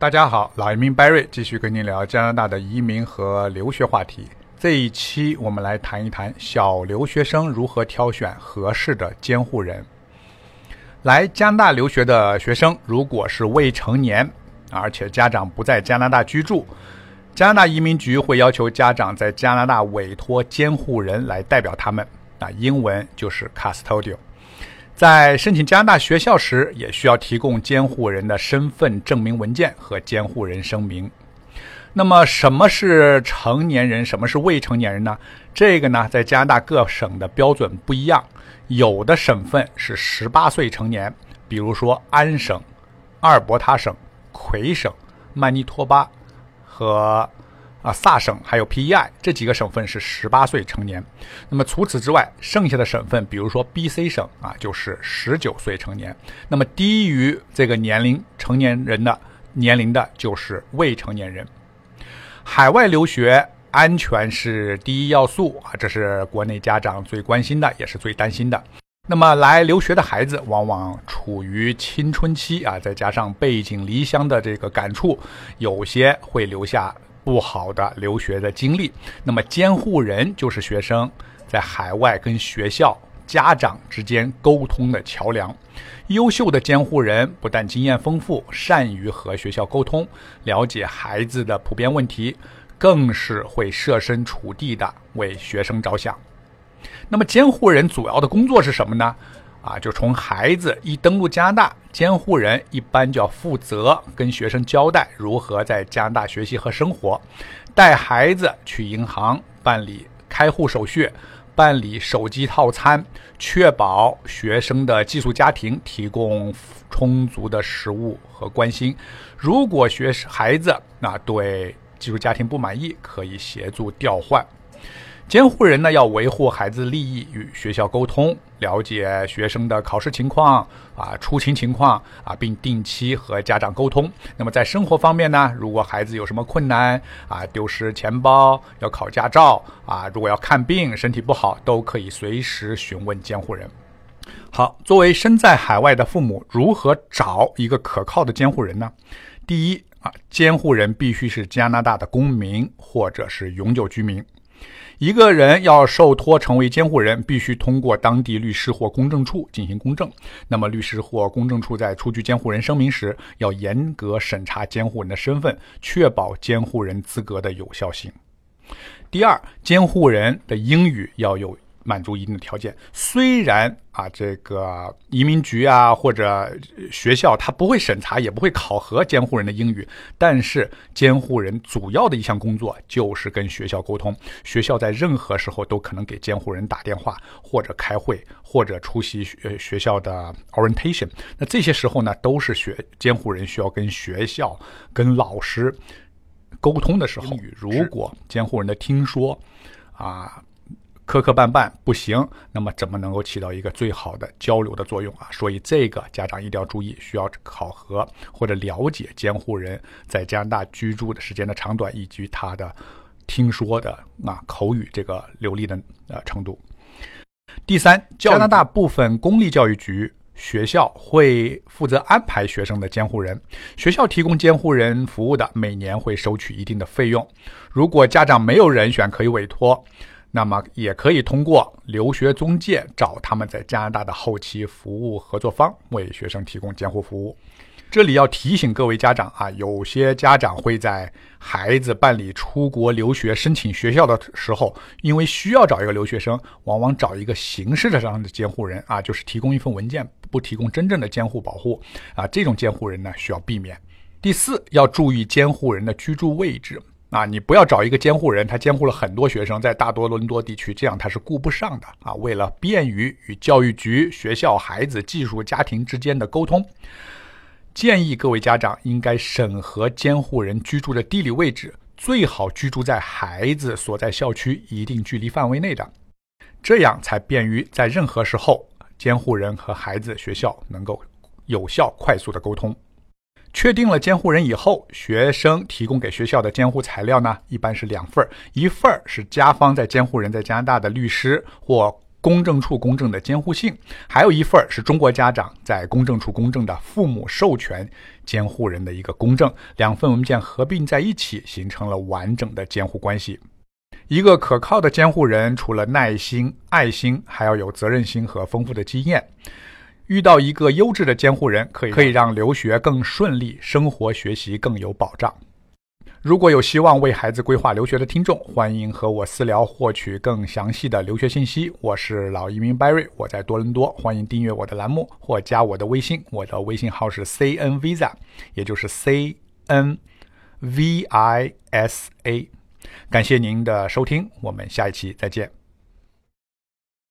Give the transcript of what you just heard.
大家好，老移民 Barry 继续跟您聊加拿大的移民和留学话题。这一期我们来谈一谈小留学生如何挑选合适的监护人。来加拿大留学的学生，如果是未成年，而且家长不在加拿大居住，加拿大移民局会要求家长在加拿大委托监护人来代表他们，啊，英文就是 custodial。在申请加拿大学校时，也需要提供监护人的身份证明文件和监护人声明。那么，什么是成年人，什么是未成年人呢？这个呢，在加拿大各省的标准不一样，有的省份是十八岁成年，比如说安省、阿尔伯塔省、魁省、曼尼托巴和。啊，萨省还有 PEI 这几个省份是十八岁成年。那么除此之外，剩下的省份，比如说 BC 省啊，就是十九岁成年。那么低于这个年龄成年人的年龄的，就是未成年人。海外留学安全是第一要素啊，这是国内家长最关心的，也是最担心的。那么来留学的孩子往往处于青春期啊，再加上背井离乡的这个感触，有些会留下。不好的留学的经历，那么监护人就是学生在海外跟学校、家长之间沟通的桥梁。优秀的监护人不但经验丰富，善于和学校沟通，了解孩子的普遍问题，更是会设身处地的为学生着想。那么监护人主要的工作是什么呢？啊，就从孩子一登陆加拿大，监护人一般就要负责跟学生交代如何在加拿大学习和生活，带孩子去银行办理开户手续，办理手机套餐，确保学生的寄宿家庭提供充足的食物和关心。如果学孩子那对寄宿家庭不满意，可以协助调换。监护人呢，要维护孩子利益，与学校沟通，了解学生的考试情况啊、出勤情况啊，并定期和家长沟通。那么在生活方面呢，如果孩子有什么困难啊，丢失钱包、要考驾照啊，如果要看病、身体不好，都可以随时询问监护人。好，作为身在海外的父母，如何找一个可靠的监护人呢？第一啊，监护人必须是加拿大的公民或者是永久居民。一个人要受托成为监护人，必须通过当地律师或公证处进行公证。那么，律师或公证处在出具监护人声明时，要严格审查监护人的身份，确保监护人资格的有效性。第二，监护人的英语要有。满足一定的条件，虽然啊，这个移民局啊或者学校他不会审查，也不会考核监护人的英语，但是监护人主要的一项工作就是跟学校沟通。学校在任何时候都可能给监护人打电话，或者开会，或者出席学学校的 orientation。那这些时候呢，都是学监护人需要跟学校、跟老师沟通的时候。如果监护人的听说啊。磕磕绊绊不行，那么怎么能够起到一个最好的交流的作用啊？所以这个家长一定要注意，需要考核或者了解监护人在加拿大居住的时间的长短，以及他的听说的啊口语这个流利的呃程度。第三，加拿大部分公立教育局学校会负责安排学生的监护人，学校提供监护人服务的，每年会收取一定的费用。如果家长没有人选可以委托。那么也可以通过留学中介找他们在加拿大的后期服务合作方为学生提供监护服务。这里要提醒各位家长啊，有些家长会在孩子办理出国留学申请学校的时候，因为需要找一个留学生，往往找一个形式上的监护人啊，就是提供一份文件，不提供真正的监护保护啊，这种监护人呢需要避免。第四，要注意监护人的居住位置。啊，你不要找一个监护人，他监护了很多学生，在大多伦多地区，这样他是顾不上的啊。为了便于与教育局、学校、孩子、寄宿家庭之间的沟通，建议各位家长应该审核监护人居住的地理位置，最好居住在孩子所在校区一定距离范围内的，这样才便于在任何时候监护人和孩子、学校能够有效、快速的沟通。确定了监护人以后，学生提供给学校的监护材料呢，一般是两份儿，一份儿是家方在监护人在加拿大的律师或公证处公证的监护信，还有一份儿是中国家长在公证处公证的父母授权监护人的一个公证，两份文件合并在一起，形成了完整的监护关系。一个可靠的监护人，除了耐心、爱心，还要有责任心和丰富的经验。遇到一个优质的监护人，可以可以让留学更顺利，生活学习更有保障。如果有希望为孩子规划留学的听众，欢迎和我私聊获取更详细的留学信息。我是老移民 Barry，我在多伦多，欢迎订阅我的栏目或加我的微信，我的微信号是 C N Visa，也就是 C N V I S A。感谢您的收听，我们下一期再见。